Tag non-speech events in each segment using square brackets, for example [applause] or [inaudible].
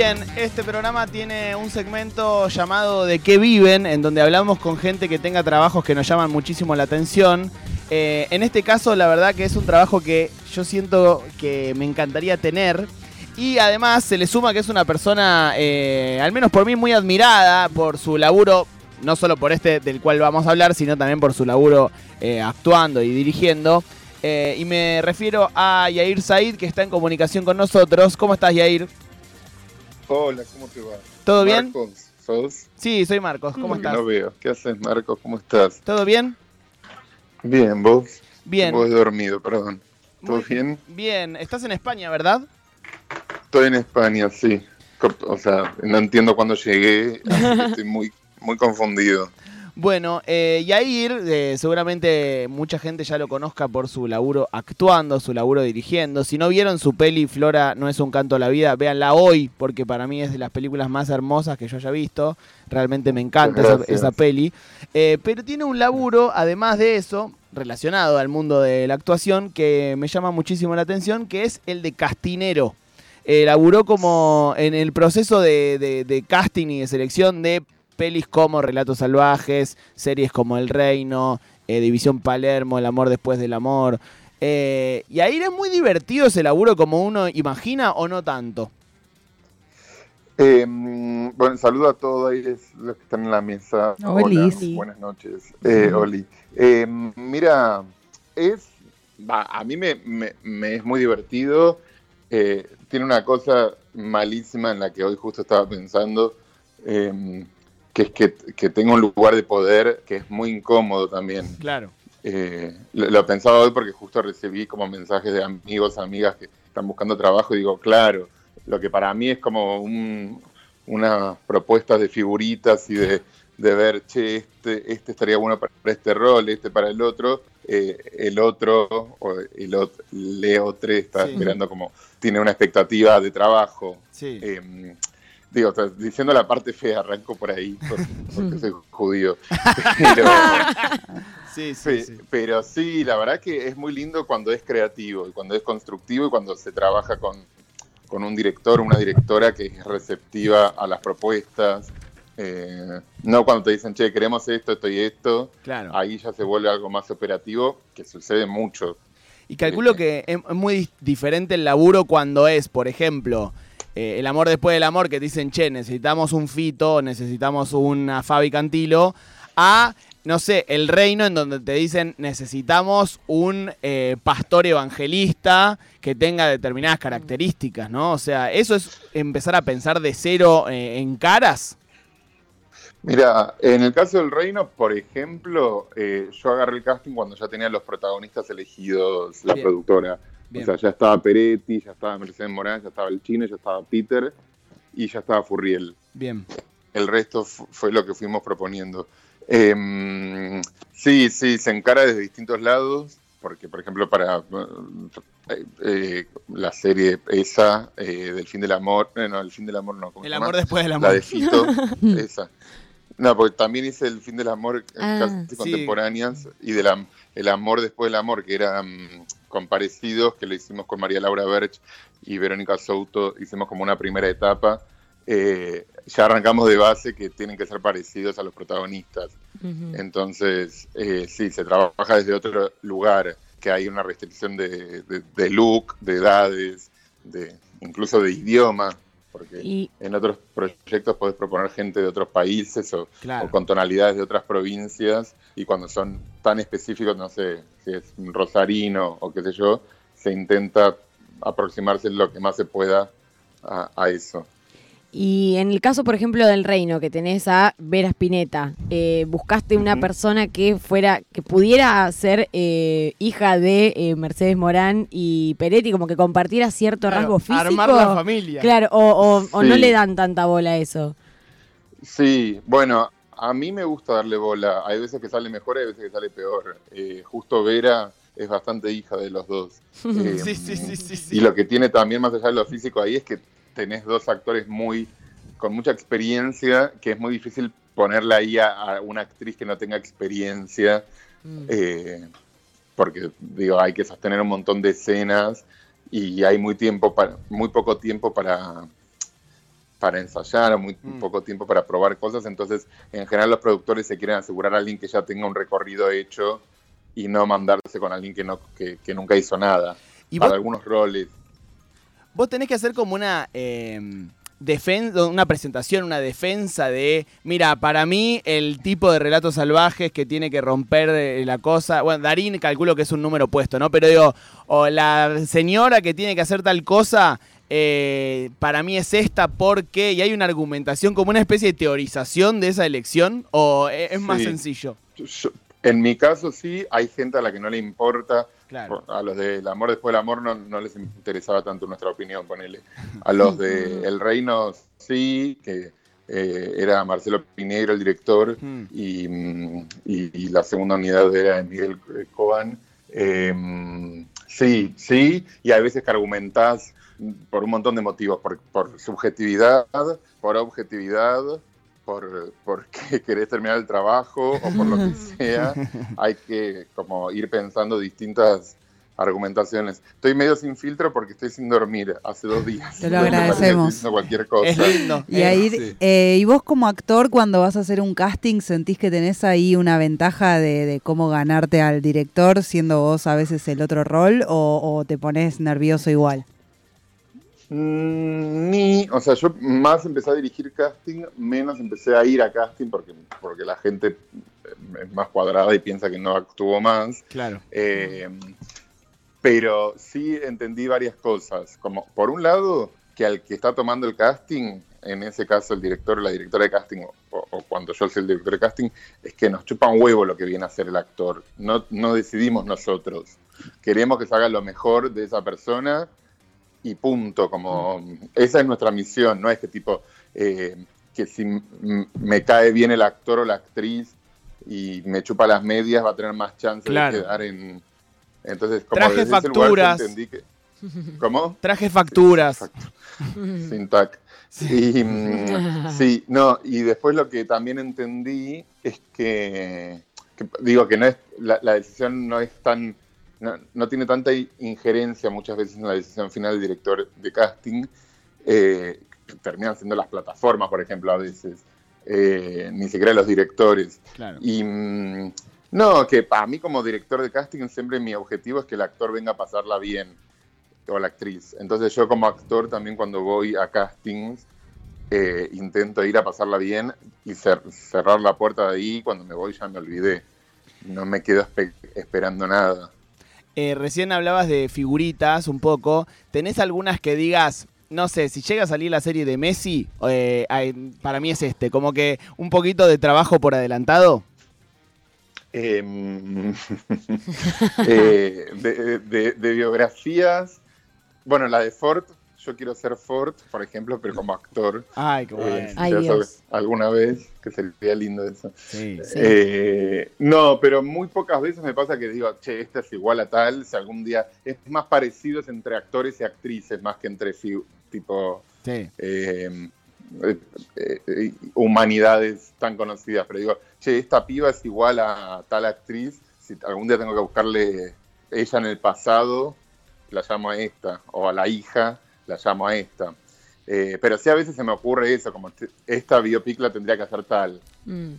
Bien, este programa tiene un segmento llamado De qué viven, en donde hablamos con gente que tenga trabajos que nos llaman muchísimo la atención. Eh, en este caso, la verdad que es un trabajo que yo siento que me encantaría tener. Y además se le suma que es una persona, eh, al menos por mí, muy admirada por su laburo, no solo por este del cual vamos a hablar, sino también por su laburo eh, actuando y dirigiendo. Y me refiero a Yair Said, que está en comunicación con nosotros. ¿Cómo estás, Yair? Hola, ¿cómo te va? ¿Todo bien? Marcos, ¿sos? Sí, soy Marcos. ¿Cómo estás? No veo. ¿Qué haces, Marcos? ¿Cómo estás? ¿Todo bien? Bien, ¿vos? Bien. Vos dormido, perdón. ¿Todo Muy bien? Bien. Estás en España, ¿verdad? Estoy en España, sí. O sea, no entiendo cuándo llegué, así que estoy muy, muy confundido. Bueno, eh, Yair, eh, seguramente mucha gente ya lo conozca por su laburo actuando, su laburo dirigiendo. Si no vieron su peli Flora no es un canto a la vida, véanla hoy, porque para mí es de las películas más hermosas que yo haya visto. Realmente me encanta esa, peli. Eh, pero tiene un laburo, además de eso, relacionado al mundo de la actuación, que me llama muchísimo la atención, que es el de castinero. Eh, laburó como en el proceso de, de- de casting y de selección de pelis como Relatos Salvajes, series como El Reino, eh, División Palermo, El Amor Después del Amor. Eh, y ahí es muy divertido ese laburo como uno imagina o no tanto. Eh, bueno, saludo a todos ahí los que están en la mesa. Hola, buenas noches. Eh, Oli. Eh, mira, es. a mí me, me- me es muy divertido. Eh, tiene una cosa malísima en la que hoy justo estaba pensando, eh, que es que, que tengo un lugar de poder que es muy incómodo también. Claro. Eh, lo, lo pensaba hoy porque justo recibí como mensajes de amigos, amigas que están buscando trabajo y digo, claro, lo que para mí es como un, unas propuestas de figuritas y de, de ver, che, este, este estaría bueno para este rol, este para el otro, eh, el otro, o el ot- Leo 3 está Sí. esperando como, tiene una expectativa de trabajo. Sí. Eh, digo, o sea, diciendo la parte fea, arranco por ahí, por- porque [laughs] soy judío. [laughs] Pero, sí, Pe- Pero sí, la verdad que es muy lindo cuando es creativo y cuando es constructivo y cuando se trabaja con, con un director o una directora que es receptiva a las propuestas. Eh, no cuando te dicen, che, queremos esto, esto y esto. Claro. Ahí ya se vuelve algo más operativo, que sucede mucho. Y calculo que es muy diferente el laburo cuando es, por ejemplo, eh, el amor después del amor, que te dicen, che, necesitamos un fito, necesitamos una Fabi Cantilo, a, no sé, el reino en donde te dicen, necesitamos un eh, pastor evangelista que tenga determinadas características, ¿no? O sea, eso es empezar a pensar de cero eh, en caras. Mira, en el caso del Reino, por ejemplo, yo agarré el casting cuando ya tenía los protagonistas elegidos, la Bien. productora. Bien. O sea, ya estaba Peretti, ya estaba Mercedes Morán, ya estaba el Chino, ya estaba Peter y ya estaba Furriel. Bien. El resto fu- fue lo que fuimos proponiendo. Em, sí, sí, se encara desde distintos lados, porque por ejemplo para eh, eh, la serie esa eh, del fin del amor, eh, no, el fin del amor no, ¿cómo se El amor después del La amor. de Fito, [laughs] esa. No, porque también hice el fin del amor Ah, casi sí. contemporáneas y del am- el amor después del amor, que eran con parecidos, que lo hicimos con María Laura Berch y Verónica Souto, hicimos como una primera etapa. Eh, ya arrancamos de base que tienen que ser parecidos a los protagonistas. Entonces, eh, sí, se trabaja desde otro lugar, que hay una restricción de, de- de look, de edades, de incluso de idioma, porque Y en otros proyectos podés proponer gente de otros países o, Claro. o con tonalidades de otras provincias y cuando son tan específicos, no sé, si es un rosarino o qué sé yo, se intenta aproximarse lo que más se pueda a, a eso. Y en el caso, por ejemplo, del reino, que tenés a Vera Spinetta, eh, buscaste una persona que fuera, que pudiera ser eh, hija de eh, Mercedes Morán y Peretti, como que compartiera cierto Claro, rasgo físico. Armar la familia. Claro, o, o- o no le dan tanta bola a eso. Sí, bueno, a mí me gusta darle bola. Hay veces que sale mejor, hay veces que sale peor. Eh, justo Vera es bastante hija de los dos. [laughs] Eh, Sí, sí, sí, sí, sí. Y lo que tiene también más allá de lo físico ahí es que tenés dos actores muy con mucha experiencia, que es muy difícil ponerla ahí a, a una actriz que no tenga experiencia, Mm. eh, porque digo, hay que sostener un montón de escenas y hay muy tiempo para, muy poco tiempo para para ensayar, muy Mm. poco tiempo para probar cosas, entonces en general los productores se quieren asegurar a alguien que ya tenga un recorrido hecho y no mandarse con alguien que, no, que, que nunca hizo nada. Y para vos, algunos roles. Vos tenés que hacer como una eh, una presentación, una defensa de, mira, para mí el tipo de relatos salvajes que tiene que romper eh, la cosa, bueno, Darín calculo que es un número puesto, ¿no? Pero digo, o la señora que tiene que hacer tal cosa, eh, para mí es esta porque, y hay una argumentación como una especie de teorización de esa elección, o es, es más Sí. sencillo. Yo- en mi caso sí, hay gente a la que no le importa, Claro. a los del amor después del amor no, no les interesaba tanto nuestra opinión, ponele. A los de [laughs] El Reino sí, que eh, era Marcelo Pinero el director Mm. y, y- y la segunda unidad era de Miguel Coban. Eh, sí, sí, y hay veces que argumentás por un montón de motivos, por, por subjetividad, por objetividad, por, por que [laughs] querés terminar el trabajo o por lo que [laughs] sea. Hay que como ir pensando distintas argumentaciones. Estoy medio sin filtro porque estoy sin dormir hace dos días. Te lo agradecemos. cualquier cosa. Es lindo. Y, Eh, ahí, sí. eh, y vos como actor, cuando vas a hacer un casting, ¿sentís que tenés ahí una ventaja de, de cómo ganarte al director, siendo vos a veces el otro rol, o, o te pones nervioso igual? Ni, o sea, yo más empecé a dirigir casting, menos empecé a ir a casting porque, porque la gente es más cuadrada y piensa que no actuó más. Claro. Eh, pero sí entendí varias cosas. Como, por un lado, que al que está tomando el casting, en ese caso el director o la directora de casting, o, o cuando yo soy el director de casting, es que nos chupa un huevo lo que viene a hacer el actor. No, no decidimos nosotros. Queremos que se haga lo mejor de esa persona y punto. Como, esa es nuestra misión, no es que tipo, eh, que si me cae bien el actor o la actriz y me chupa las medias va a tener más chance Claro. de quedar en... Entonces, como Traje desde ese lugar facturas. entendí que... ¿Cómo? Traje facturas. Sin tac. Y, mm, sí, no, y después lo que también entendí es que, que digo que no es la, la decisión no es tan no, no tiene tanta injerencia muchas veces en la decisión final del director de casting eh, que terminan siendo las plataformas por ejemplo a veces eh, ni siquiera los directores Claro. y mm, no, que para mí como director de casting siempre mi objetivo es que el actor venga a pasarla bien, o la actriz. Entonces yo como actor también cuando voy a castings eh, intento ir a pasarla bien y cer- cerrar la puerta de ahí. Cuando me voy ya me olvidé. No me quedo espe- esperando nada. Eh, recién hablabas de figuritas un poco. ¿Tenés algunas que digas, no sé, si llega a salir la serie de Messi, eh, para mí es este, como que un poquito de trabajo por adelantado? Em, [laughs] eh, de biografías, bueno, la de Ford, yo quiero ser Ford, por ejemplo, pero como actor. Ay, qué Eh, bueno. Ay, ya Dios. sabes, alguna vez, que sería lindo eso. Sí. Sí. Eh, no, pero muy pocas veces me pasa que digo, che, esta es igual a tal, si algún día es más parecido es entre actores y actrices, más que entre tipo Sí. eh, eh, eh, humanidades tan conocidas. Pero digo, che, esta piba es igual a tal actriz, si algún día tengo que buscarle ella en el pasado, la llamo a esta, o a la hija, la llamo a esta. Eh, pero sí a veces se me ocurre eso, como te- esta biopic la tendría que hacer tal. Mm.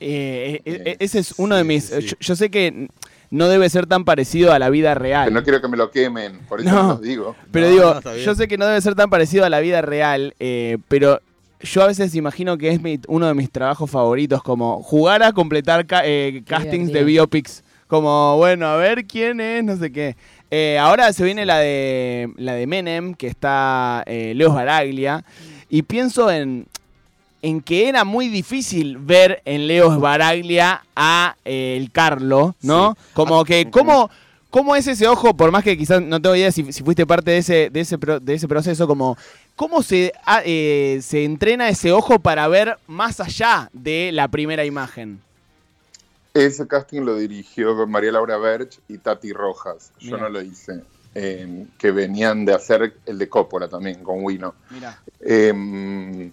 Eh, eh, ese es uno de mis... sí. Yo, yo sé que no debe ser tan parecido a la vida real. Que no quiero que me lo quemen, por eso No. digo. Pero No, digo, no, yo sé que no debe ser tan parecido a la vida real, eh, pero yo a veces imagino que es mi- uno de mis trabajos favoritos, como jugar a completar ca- eh, castings de biopics. Como, bueno, a ver quién es, no sé qué. Eh, ahora se viene la de la de Menem, que está eh, Leo Baraglia, y pienso en, en que era muy difícil ver en Leo Baraglia a eh, el Carlo, ¿no? Como que, ¿cómo, ¿cómo es ese ojo? Por más que quizás no tengo idea si, si fuiste parte de ese, de ese, pro- de ese proceso, como, ¿cómo se, ah, eh, se entrena ese ojo para ver más allá de la primera imagen? Ese casting lo dirigió María Laura Berch y Tati Rojas. Yo Mira. no lo hice. eh, que venían de hacer el de Coppola también, con Wino. Mira. Eh,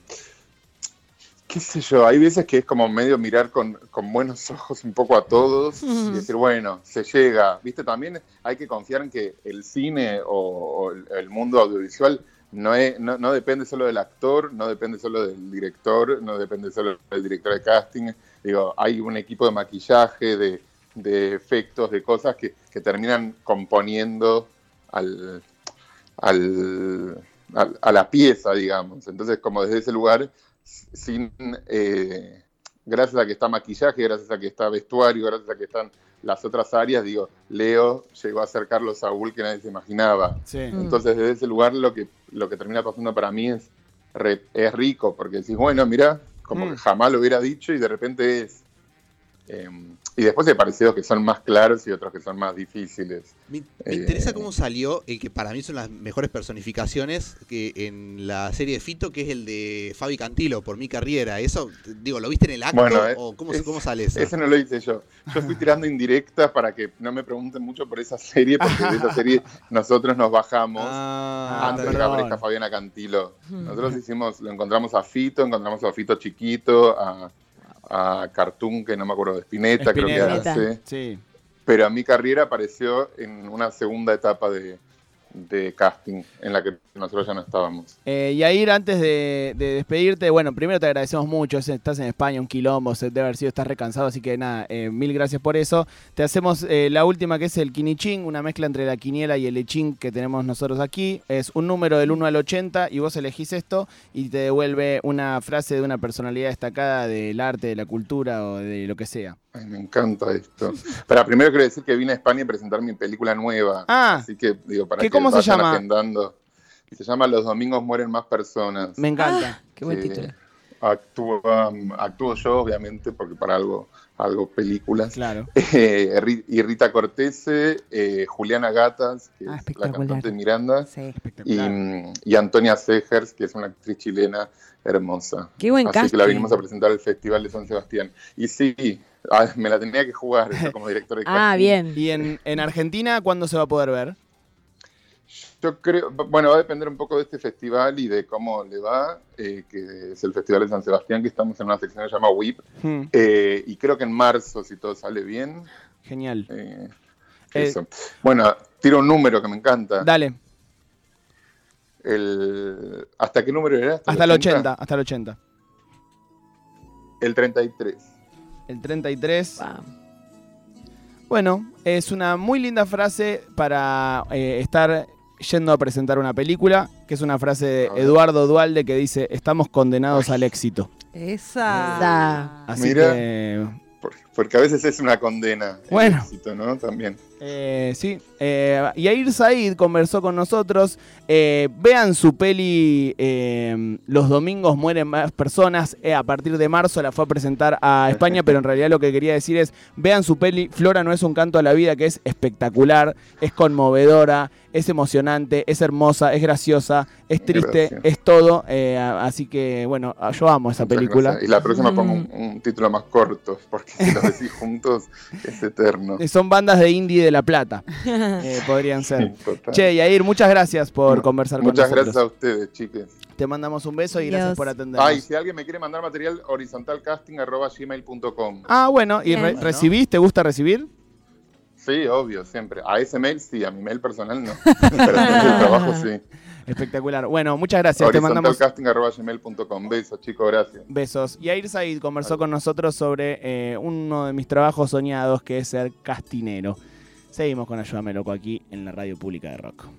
qué sé yo, hay veces que es como medio mirar con, con buenos [laughs] ojos un poco a todos y decir, bueno, se llega. Viste, también hay que confiar en que el cine o, o el, el mundo audiovisual no, es, no, no depende solo del actor, no depende solo del director, no depende solo del director de casting. Digo, hay un equipo de maquillaje, de, de efectos, de cosas que, que terminan componiendo al, al, al- a la pieza, digamos. Entonces, como desde ese lugar, sin, eh, gracias a que está maquillaje, gracias a que está vestuario, gracias a que están las otras áreas, digo, Leo llegó a ser Carlos Saúl que nadie se imaginaba. Sí. Mm. Entonces, desde ese lugar, lo que, lo que termina pasando para mí es, re- es rico, porque decís, bueno, mira, como Mm. que jamás lo hubiera dicho y de repente es. Eh, y después hay parecidos que son más claros y otros que son más difíciles. Me, me Eh, interesa cómo salió el que para mí son las mejores personificaciones que en la serie de Fito, que es el de Fabi Cantilo por mi carrera. Eso, digo, ¿lo viste en el acto Bueno, es- o cómo, es- cómo sale eso? Ese no lo hice yo. Yo fui tirando indirectas para que no me pregunten mucho por esa serie, porque de esa serie nosotros nos bajamos Ah, antes de que aparezca Fabiana Cantilo. Nosotros hicimos, lo encontramos a Fito, encontramos a Fito chiquito, a, a Cartoon, que no me acuerdo de Spinetta, creo que Spinetta. hace. Sí. Pero a mi carrera apareció en una segunda etapa de, de casting, en la que nosotros ya no estábamos. Eh, Yair, antes de, de despedirte, bueno, primero te agradecemos mucho, es- estás en España, un quilombo, debe haber sido, estás recansado, así que nada, eh, mil gracias por eso. Te hacemos eh, la última que es el quinichín, una mezcla entre la quiniela y el lechín que tenemos nosotros aquí. Es un número del 1 al 80 y vos elegís esto y te devuelve una frase de una personalidad destacada del arte, de la cultura o de lo que sea. Ay, me encanta esto. Pero primero quiero decir que vine a España a presentar mi película nueva. Ah. Así que, digo, para ¿Qué- que cómo se vayan llama? agendando. Se llama Los domingos mueren más personas. Me encanta. Qué buen título. Actúa- actúo yo, obviamente, porque para algo, algo películas. Claro. [laughs] Eh, y Rita Cortese, eh, Juliana Gatas, que Ah, es la cantante de Miranda, Sí. y, Espectacular. y Antonia Segers, que es una actriz chilena hermosa. Qué buen Así que la vinimos a presentar al Festival de San Sebastián. Y sí, ah, me la tenía que jugar yo como director de [laughs] Ah, casting. bien. Y en, en Argentina, ¿cuándo se va a poder ver? Yo creo, bueno, va a depender un poco de este festival y de cómo le va, eh, que es el Festival de San Sebastián, que estamos en una sección que se llama WIP. Hmm, Eh, y creo que en marzo, si todo sale bien, genial. eh, Eh, eso. Bueno, tiro un número que me encanta. Dale, El, ¿Hasta qué número era? hasta el 80, hasta el 80. El 33. El 33. Wow. Bueno, es una muy linda frase para eh, estar yendo a presentar una película, que es una frase de. Eduardo Dualde que dice, estamos condenados al éxito. Esa. Esa. Así Mira. que, Porque, porque a veces es una condena. el Bueno. éxito, ¿no? También. eh, sí. Eh, Yair Said conversó con nosotros. Eh, vean su peli eh, Los domingos mueren más personas. Eh, a partir de marzo la fue a presentar a [laughs] España, pero en realidad lo que quería decir es, vean su peli Flora no es un canto a la vida, que es espectacular, es conmovedora, es emocionante, es hermosa, es graciosa, es triste, Gracias. es todo. Eh, así que, bueno, yo amo esa Muchas película. gracias. Y la próxima Mm. pongo un, un título más corto, porque si los [laughs] decís juntos es eterno. Son bandas de indie de La Plata. [laughs] eh, podrían ser. [laughs] Total. Che, Yair, muchas gracias por conversar con Muchas nosotros. gracias a ustedes, chiques. Te mandamos un beso y gracias por atendernos. Ay, si alguien me quiere mandar material, horizontalcasting.gmail.com. Ah, bueno, ¿y re- recibís? ¿Te gusta recibir? Sí, obvio, siempre. A ese mail sí, a mi mail personal no. [laughs] Pero en el trabajo sí. Espectacular. Bueno, muchas gracias. Te mandamos. Besos, chicos, gracias. besos. Yair Said conversó con nosotros sobre eh, uno de mis trabajos soñados, que es ser castinero. Seguimos con Ayúdame Loco aquí en la radio pública de Rock.